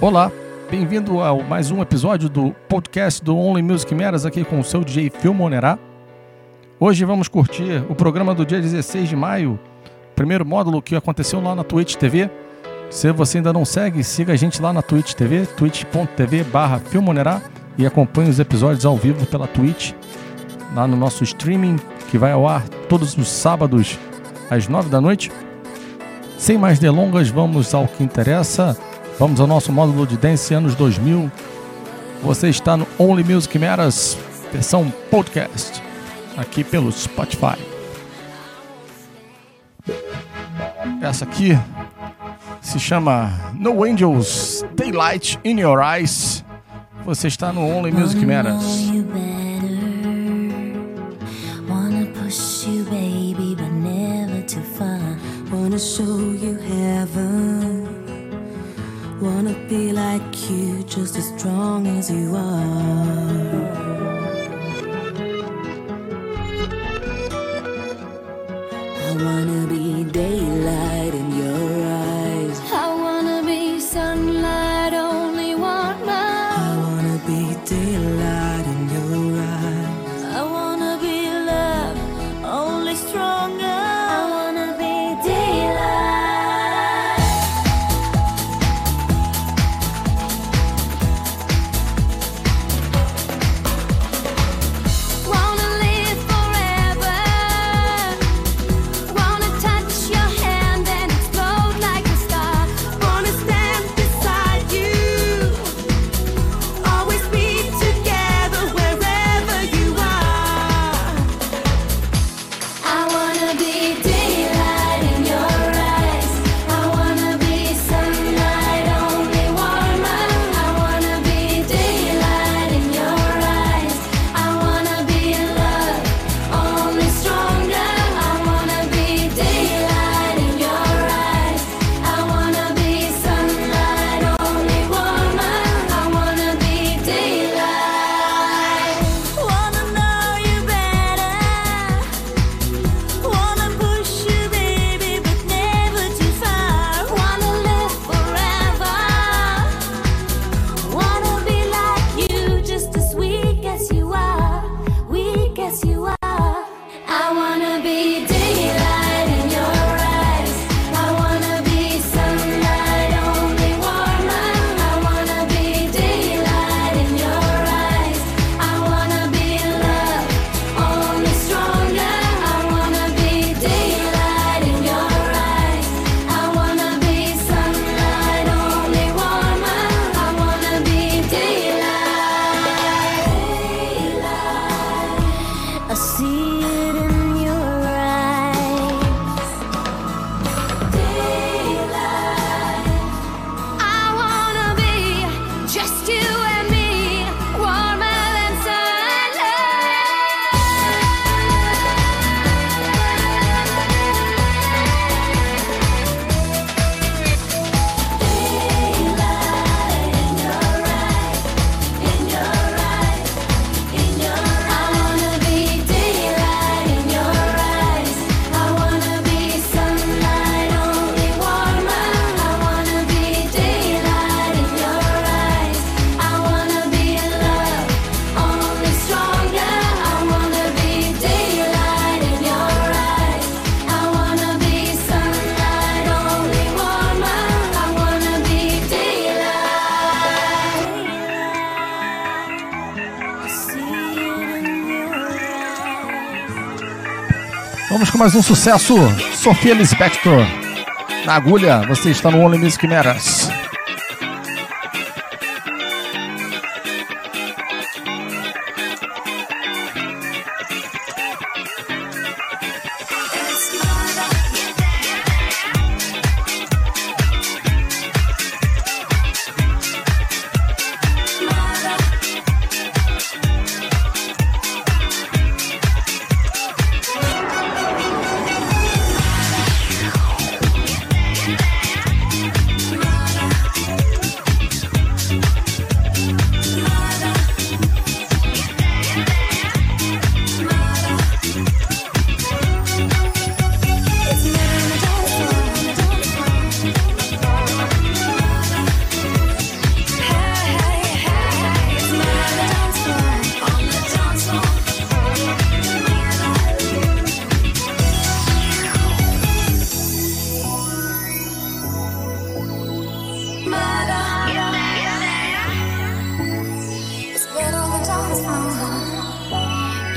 Olá, bem-vindo ao mais um episódio do podcast do Only Music Meras aqui com o seu DJ Phil Monerá. Hoje vamos curtir o programa do dia 16 de maio, primeiro módulo que aconteceu lá na Twitch TV. Se você ainda não segue, siga a gente lá na Twitch TV, twitch.tv barra Filmonerá e acompanhe os episódios ao vivo pela Twitch, lá no nosso streaming, que vai ao ar todos os sábados às 9 da noite. Sem mais delongas, vamos ao que interessa. Vamos ao nosso módulo de Dance anos 2000. Você está no Only Music Matters, versão podcast, aqui pelo Spotify. Essa aqui se chama No Angels Daylight in Your Eyes. Você está no Only Music Matters. Show you heaven. Wanna be like you, just as strong as you are. I wanna be daylight mais um sucesso. Sofia Lispector. Na agulha, você está no Only Music Matters.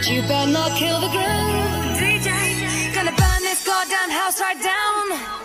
You better not kill the groove. DJ, gonna burn this goddamn house right down.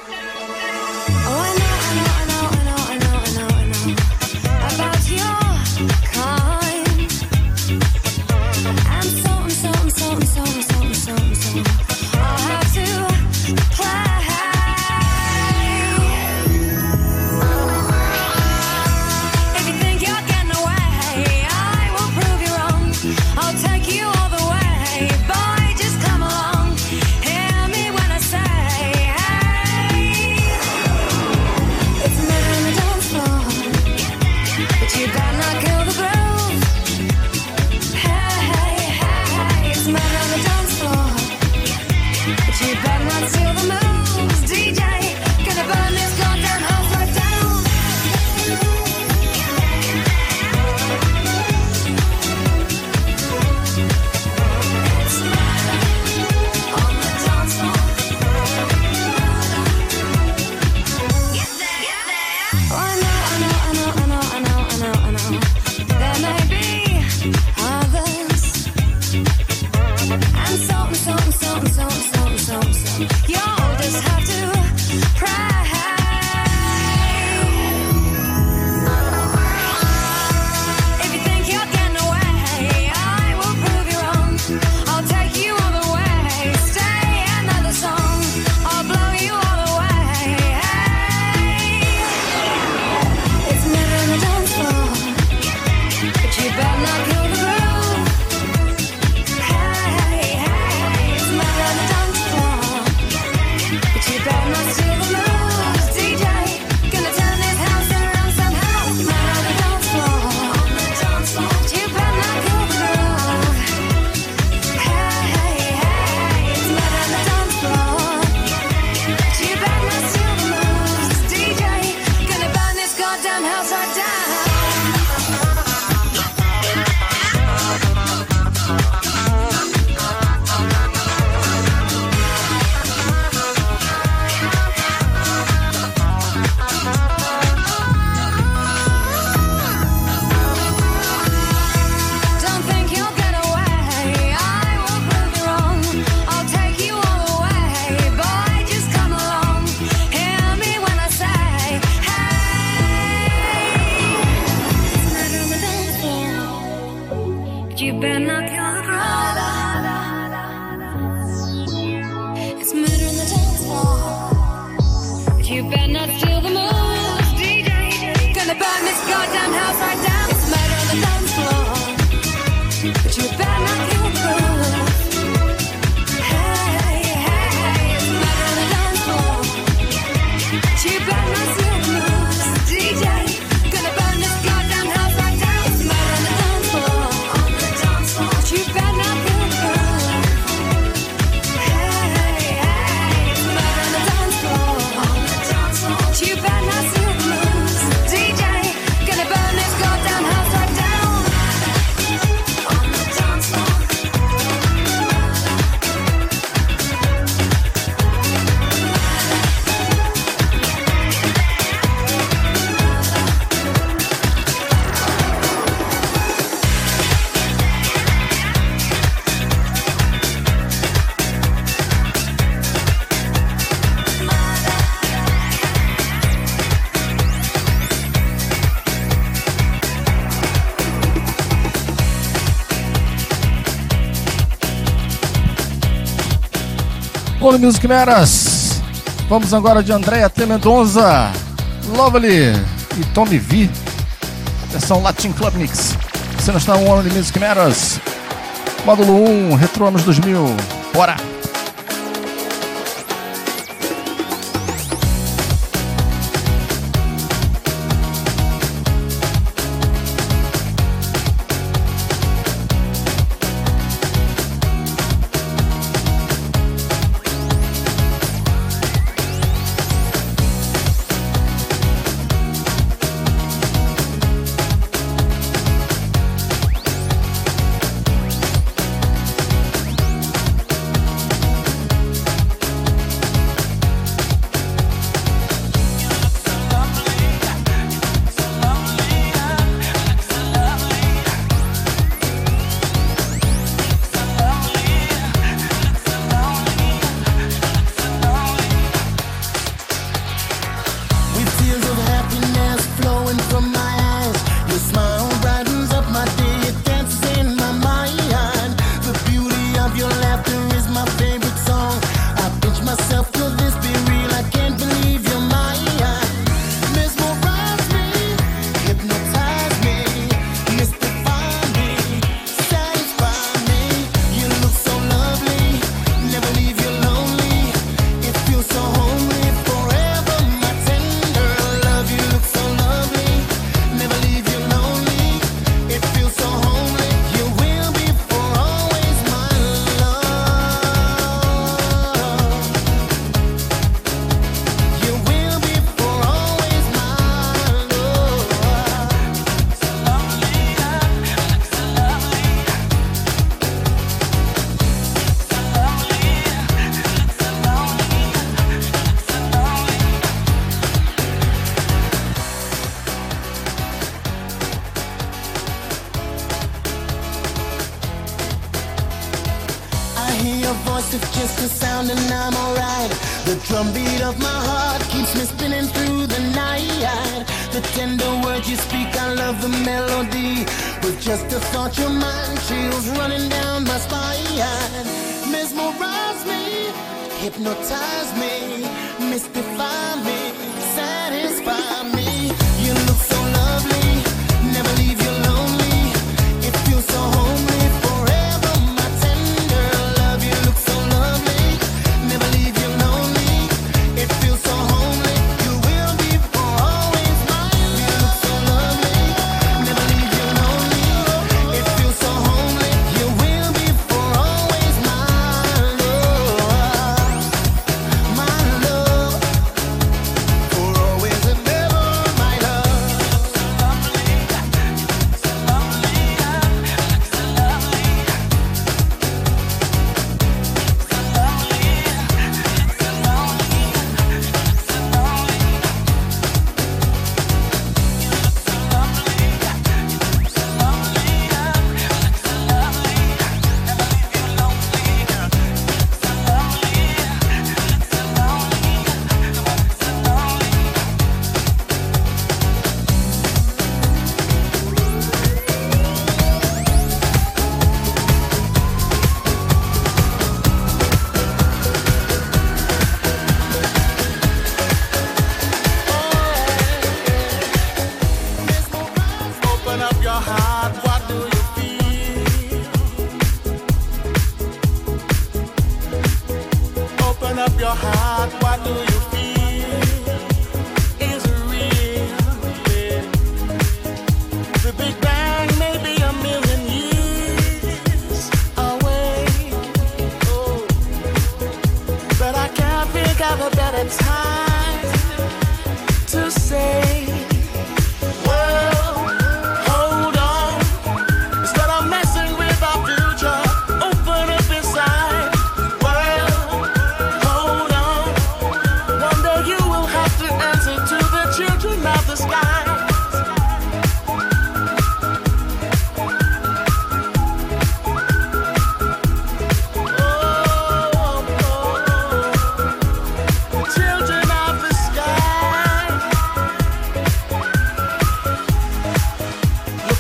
Play Music Vamos agora de Andréia T. Mendonça, Lovely e Tommy V. Versão Latin Club Mix. Você não está um ano de Music Meras. Módulo 1, Retro Anos 2000. Bora!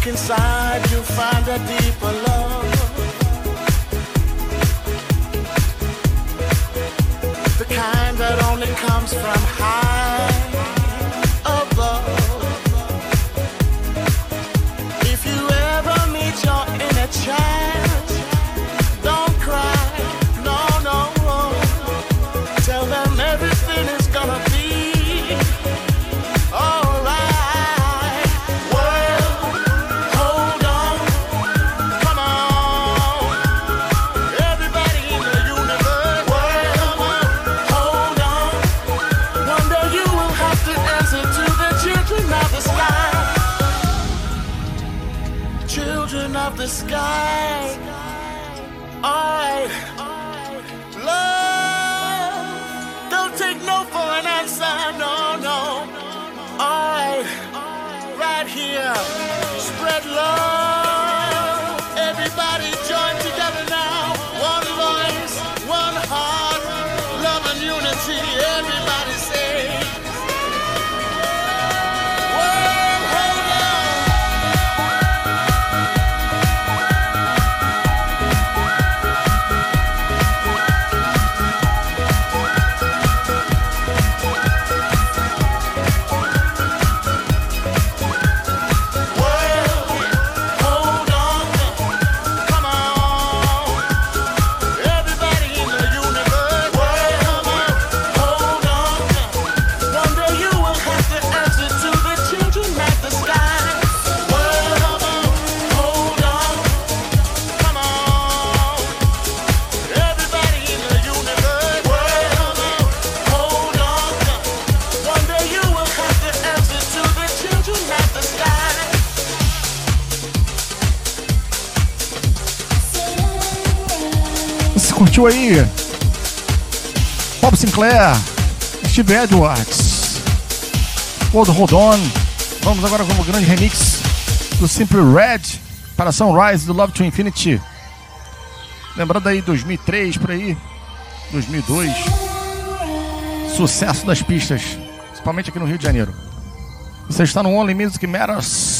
inside, you find a deeper love. curtiu aí? Bob Sinclair, Steve Edwards, Old Rodon. Vamos agora com o grande remix do Simple Red para Sunrise do Love to Infinity. Lembrando aí 2003 por aí, 2002. Sucesso das pistas, principalmente aqui no Rio de Janeiro. Você está no Only Music Matters.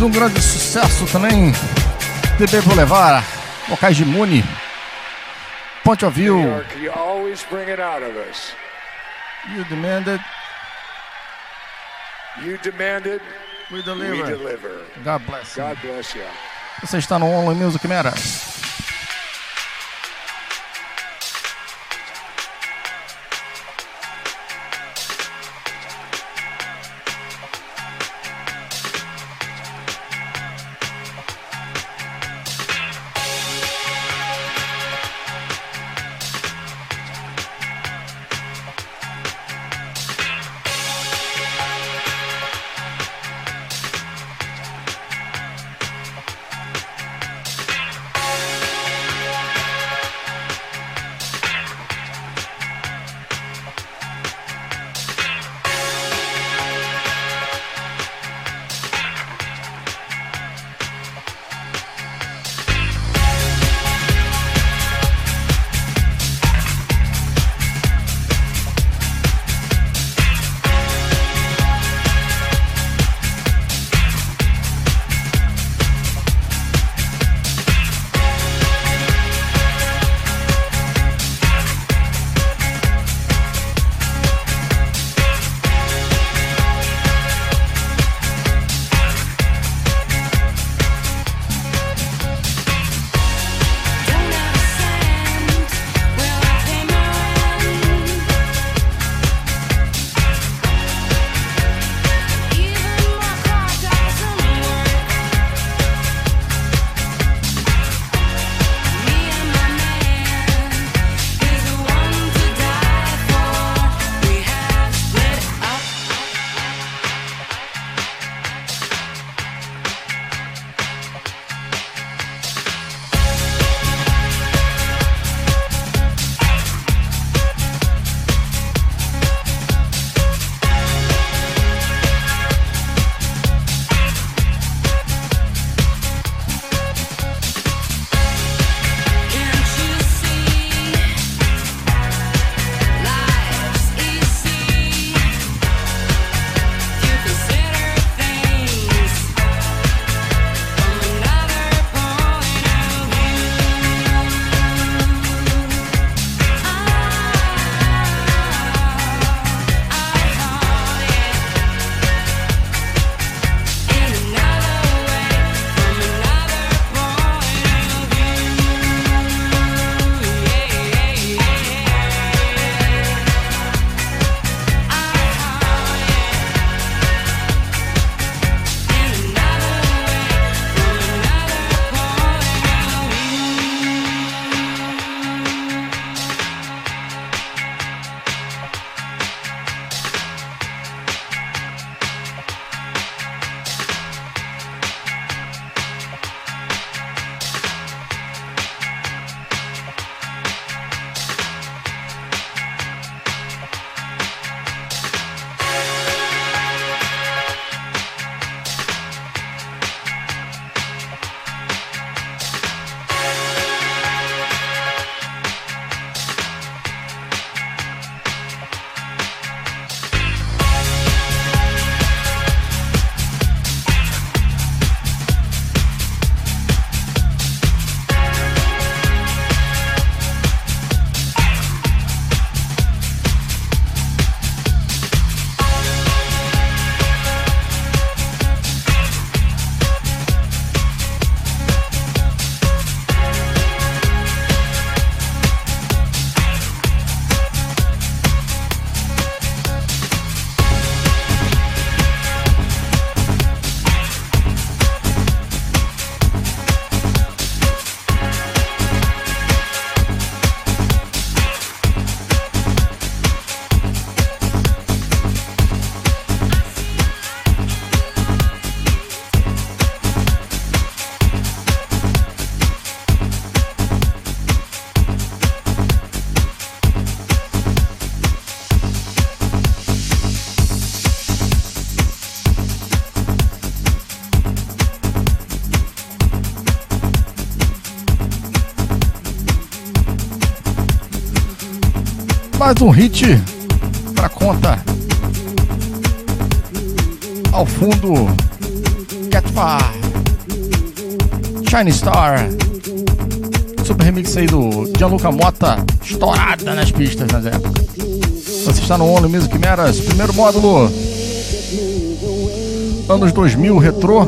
de um grande sucesso também, TB Boulevard, Locais de Muni, Ponte of View. You demanded. You demanded. We deliver. We deliver. God bless. God bless you. Você está no Online Music Matters. mais um hit pra conta. Ao fundo, Catfire, Shine Star, super remix aí do Gianluca Mota, estourada nas pistas né, nas épocas. Você está no ONU Music Meras, primeiro módulo, anos 2000, retrô.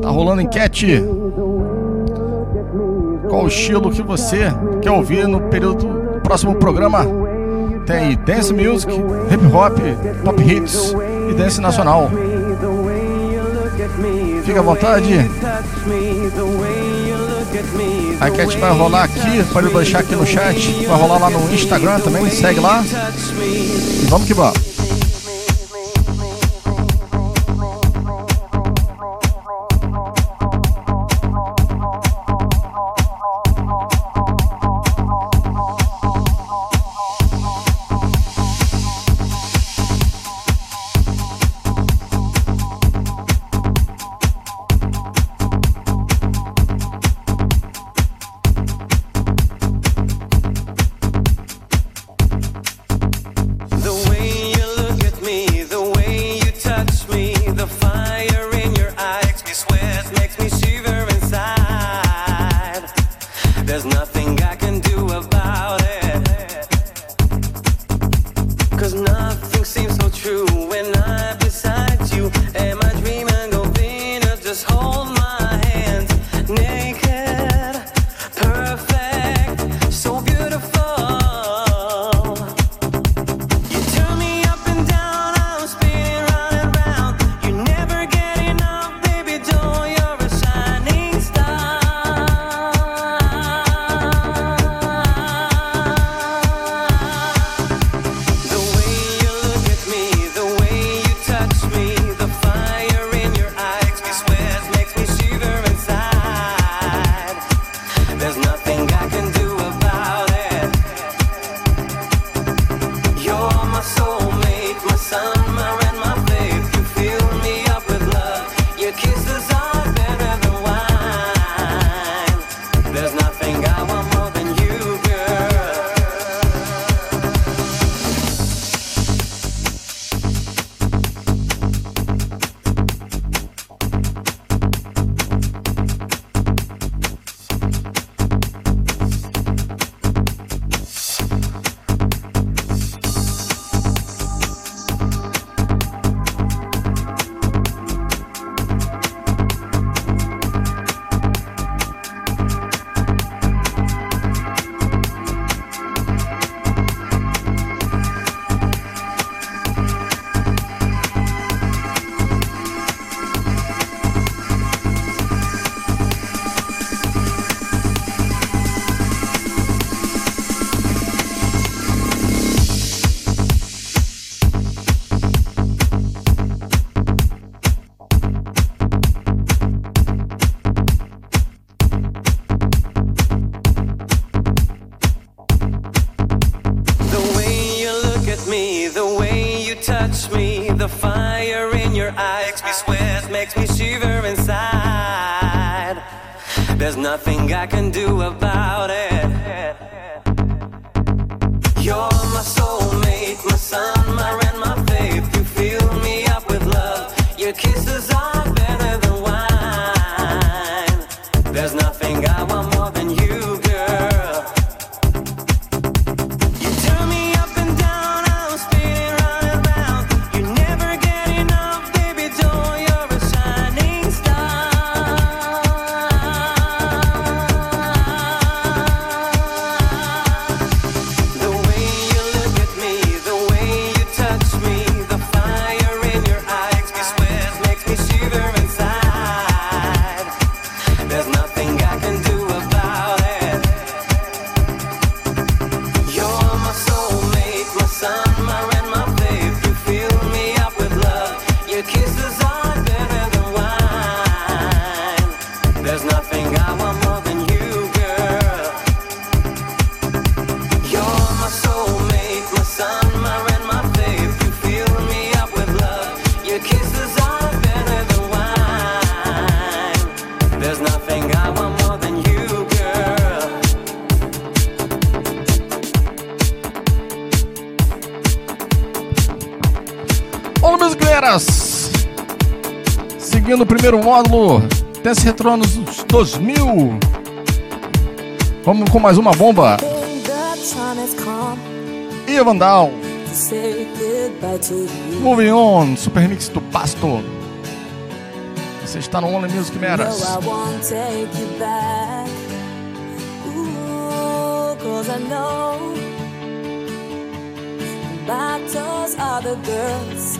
Tá rolando enquete. Qual o estilo que você quer ouvir no período Próximo programa tem dance music, hip hop, pop hits e dance nacional. Fica à vontade. A enquete vai rolar aqui, pode deixar aqui no chat. Vai rolar lá no Instagram também, segue lá. E vamos que vamos. Primeiro módulo, Dance Retro anos 2000. Vamos com mais uma bomba. E Vandal. Moving on, Super Mix do Pasto. Você está no Only Music Matters. Back. Are the girls,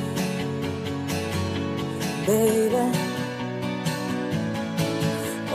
baby.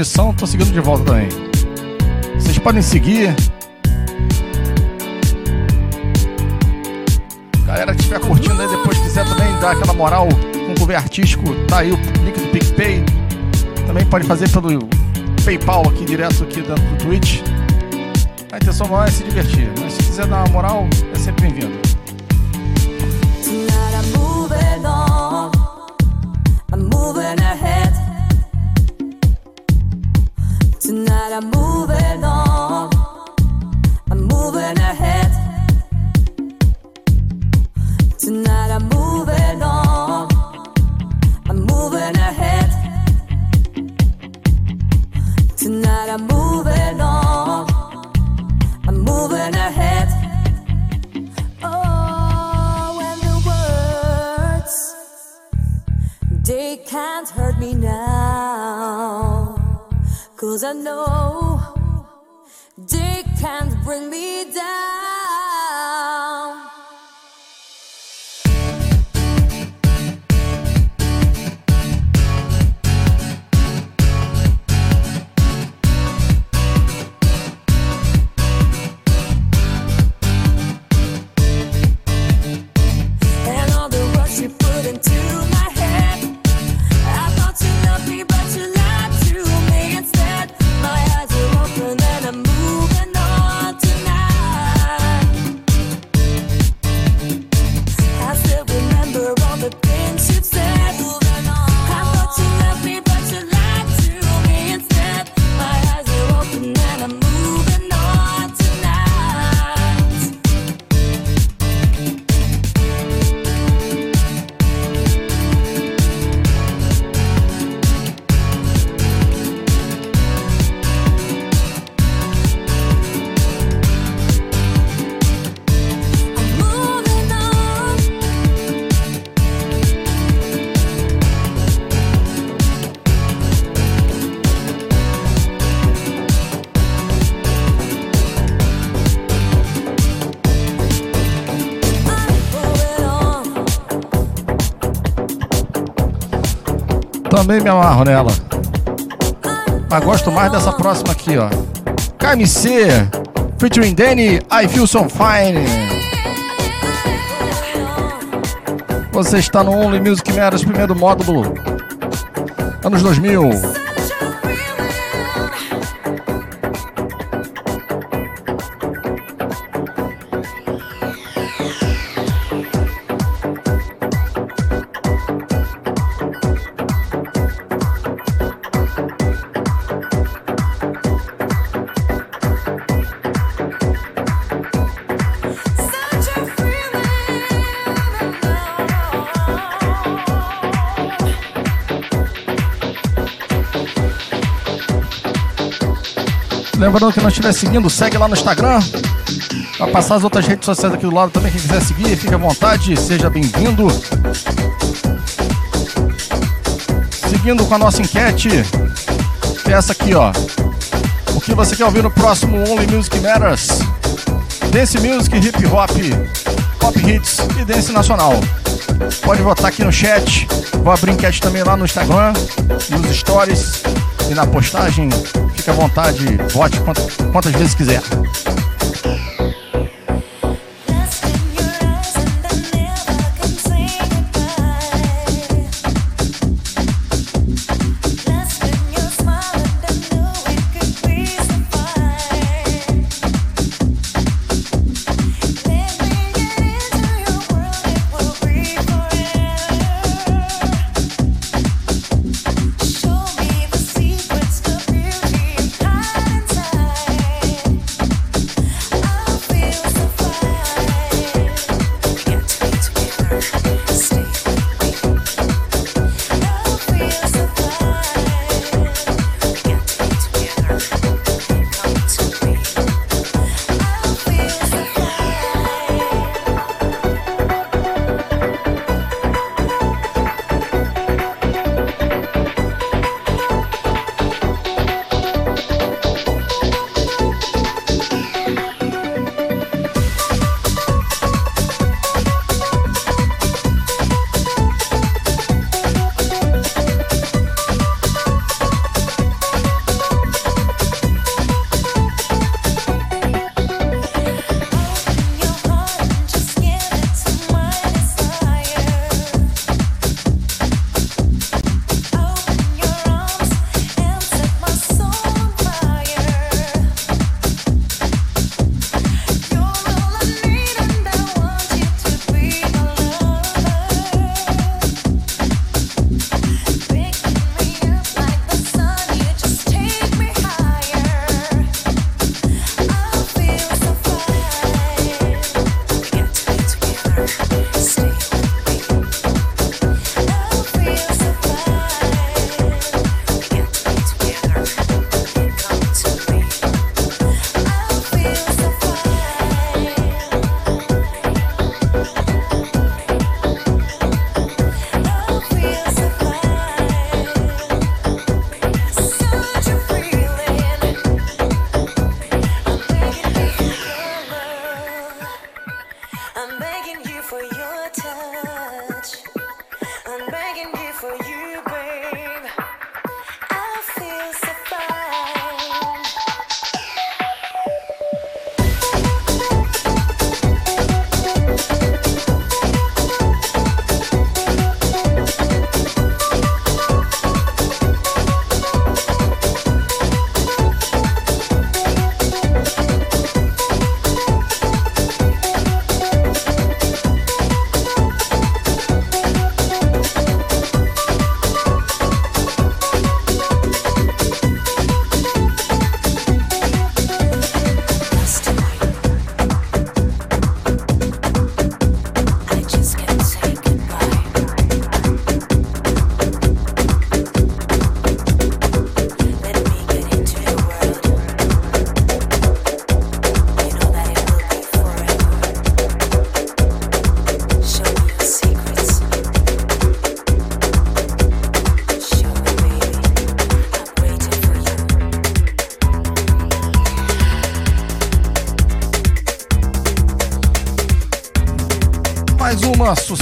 transmissão, tô seguindo de volta também. Vocês podem seguir. Galera que estiver curtindo aí, depois quiser também dar aquela moral com o governo artístico, tá aí o link do PicPay. Também pode fazer pelo PayPal aqui direto aqui dentro do Twitch. A intenção não é se divertir, mas se quiser dar uma moral, é sempre bem-vindo. I know Também me amarro nela. Mas gosto mais dessa próxima aqui, ó. KMC, featuring Danny, I Feel So Fine. Você está no Only Music Matters, primeiro módulo. Anos 2000. Lembrando que não estiver seguindo, segue lá no Instagram. Pra passar as outras redes sociais aqui do lado também, quem quiser seguir, fique à vontade, seja bem-vindo. Seguindo com a nossa enquete, que é essa aqui, ó. O que você quer ouvir no próximo Only Music Matters? Dance Music, Hip Hop, Pop Hits e Dance Nacional. Pode votar aqui no chat. Vou abrir enquete também lá no Instagram, nos stories e na postagem fique à vontade, vote quantas vezes quiser.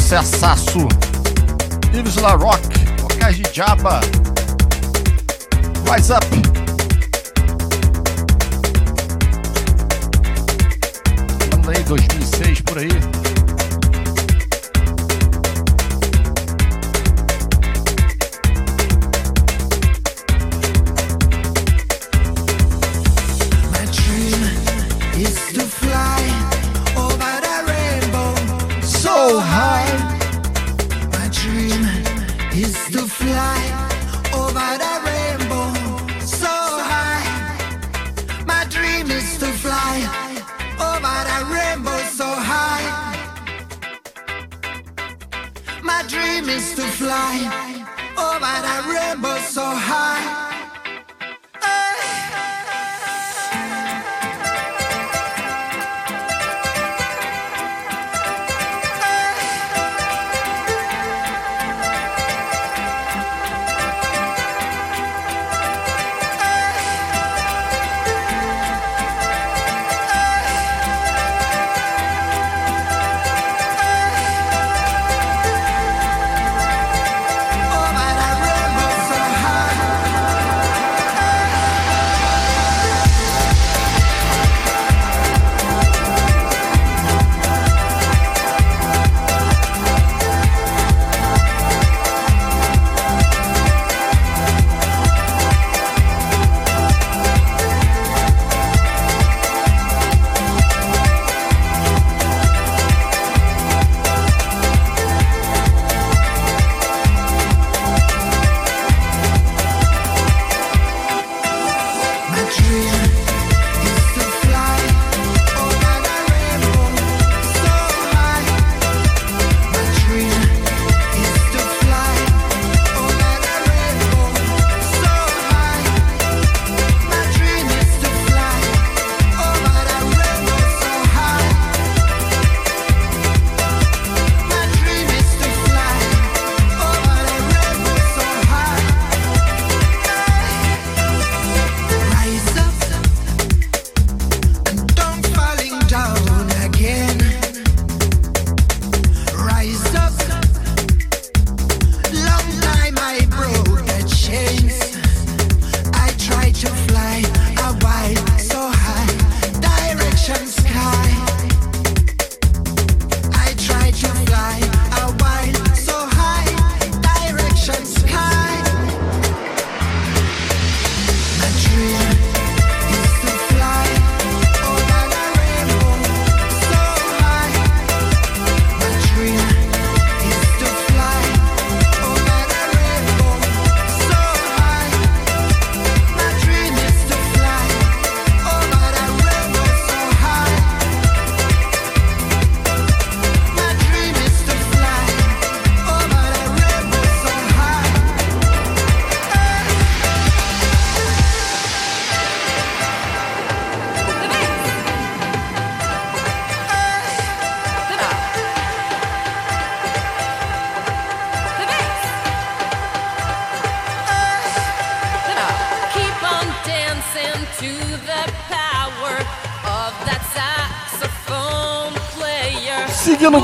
sucessaço. Ives La Rock, Ocas de Jaba. Rise Up. Também 2006 por aí.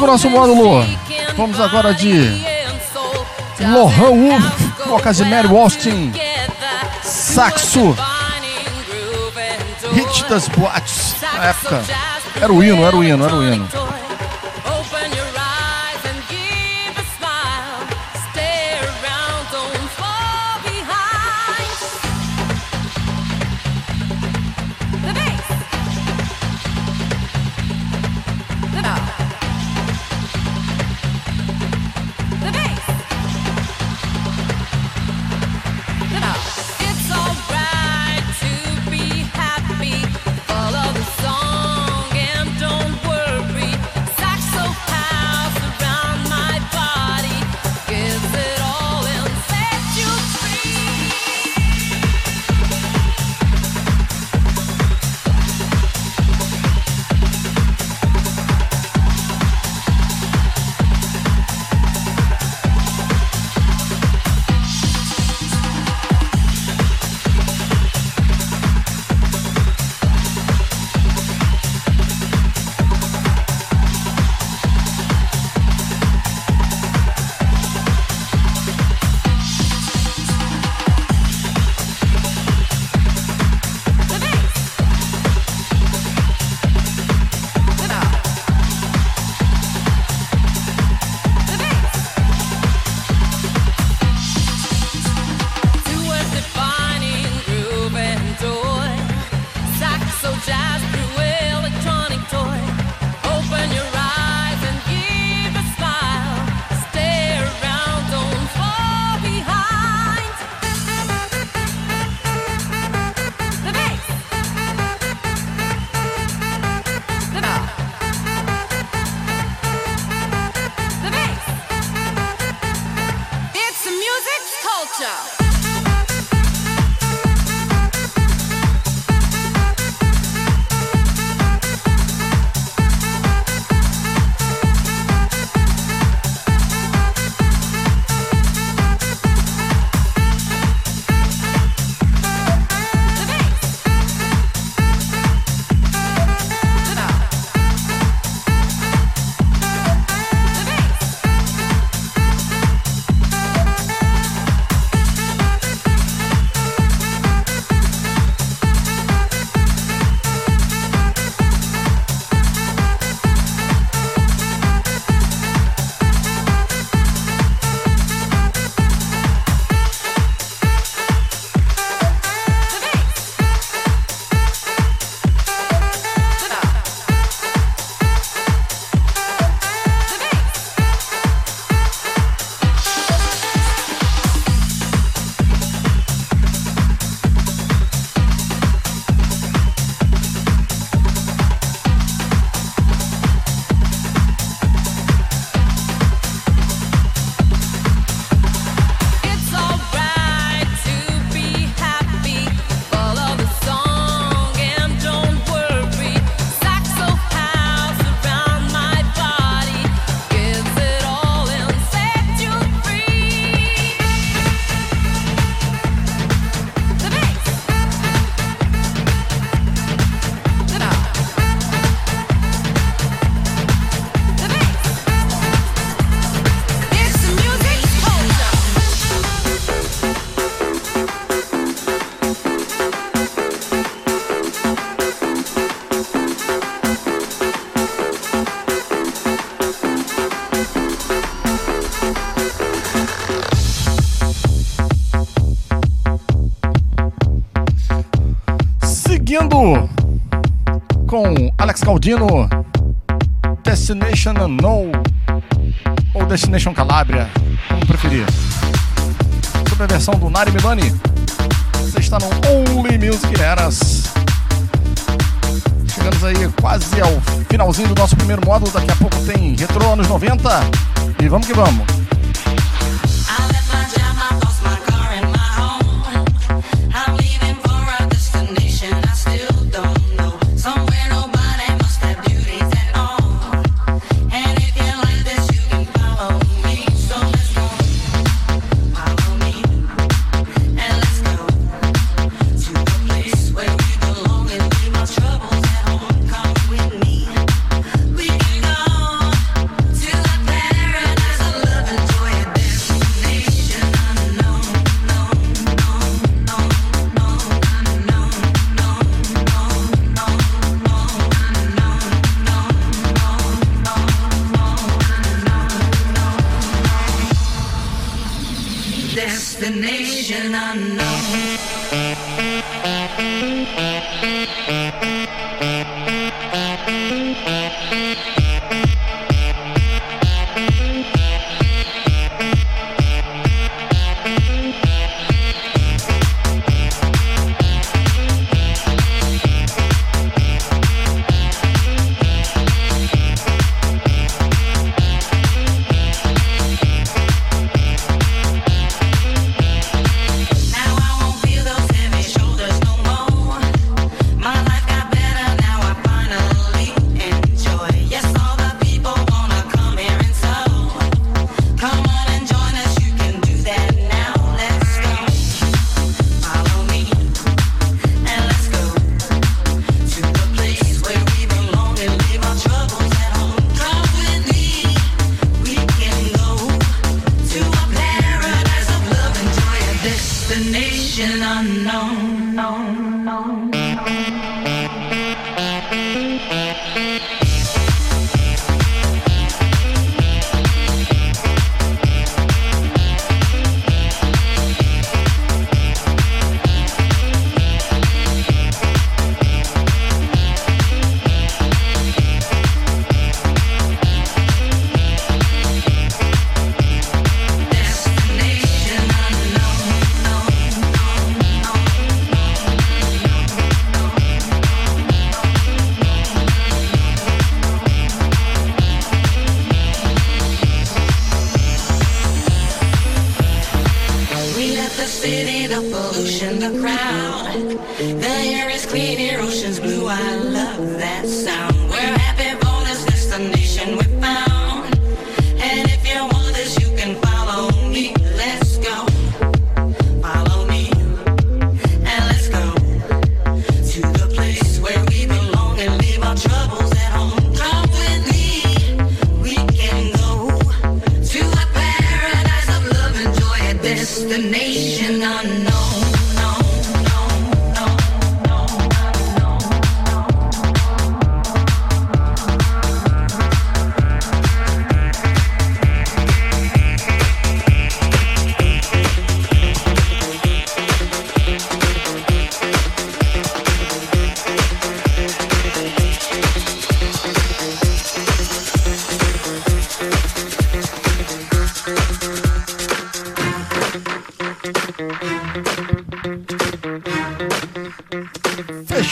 o nosso módulo. Vamos agora de Lohan Wolf, Boca de Mary Austin, Saxo, Hit das Boates, na época. Era o hino, era o hino, era o hino. Dino, Destination Unknown ou Destination Calabria, como preferir. Sobre a versão do Nari Milani, você está no Only Music Eras. Chegamos aí quase ao finalzinho do nosso primeiro módulo, daqui a pouco tem Retro anos 90 e vamos que vamos.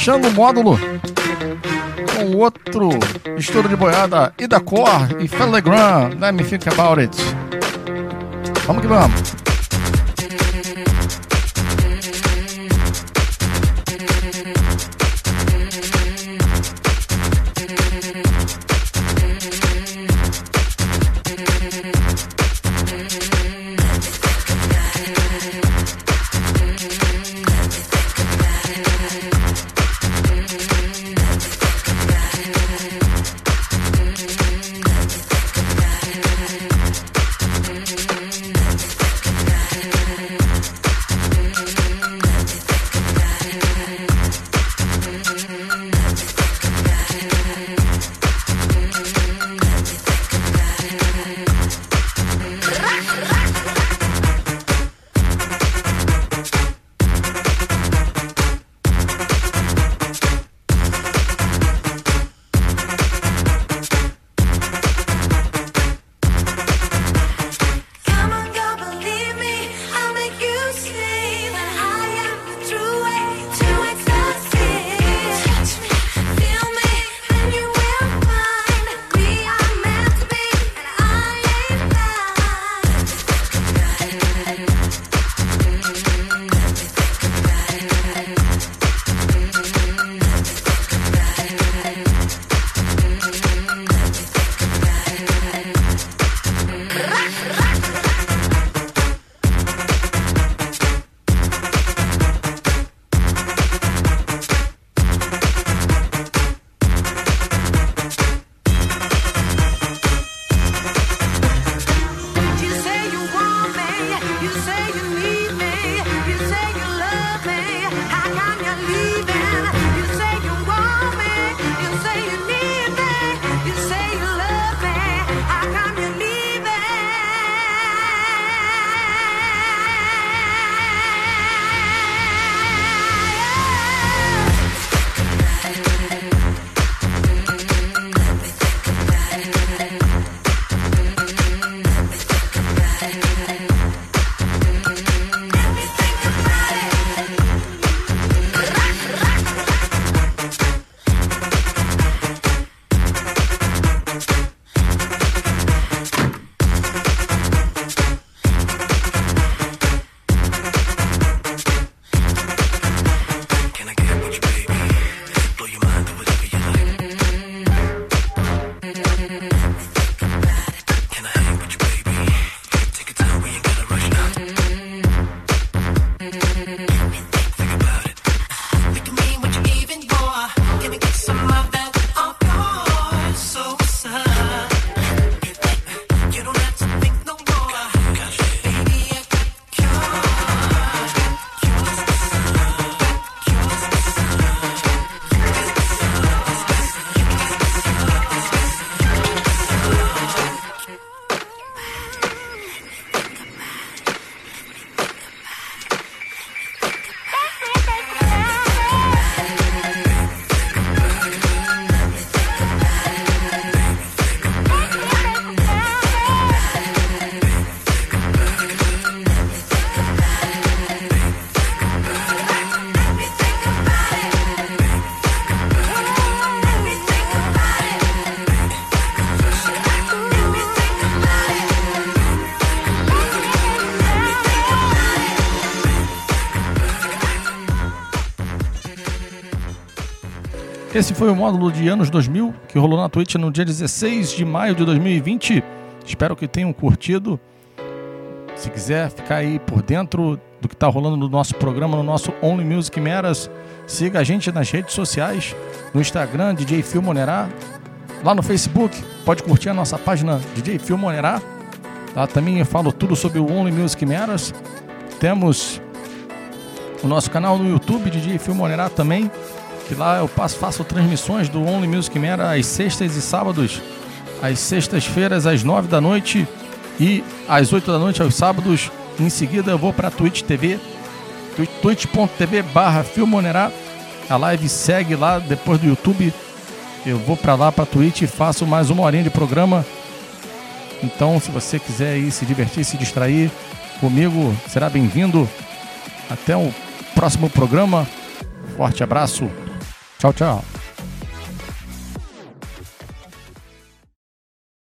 fechando o módulo com outro estudo de boiada, Ida Cor e Felegrand, Let Me Think About It. Vamos que vamos. Esse foi o módulo de anos 2000 que rolou na Twitch no dia 16 de maio de 2020. Espero que tenham curtido. Se quiser ficar aí por dentro do que está rolando no nosso programa, no nosso Only Music Meras, siga a gente nas redes sociais, no Instagram, DJ Phil Monerá, lá no Facebook, pode curtir a nossa página DJ Phil Monerá. Lá também eu falo tudo sobre o Only Music Meras. Temos o nosso canal no YouTube, DJ Phil Monerá também, que lá eu passo, faço transmissões do Only Music Mera às sextas e sábados, às sextas-feiras às nove da noite e às oito da noite aos sábados. Em seguida eu vou para Twitch TV, twi- twitch.tv barra Filmonerá. A live segue lá depois do YouTube. Eu vou para lá para Twitch e faço mais uma horinha de programa. Então, se você quiser aí se divertir, se distrair comigo, será bem-vindo. Até o próximo programa. Forte abraço. Tchau, tchau.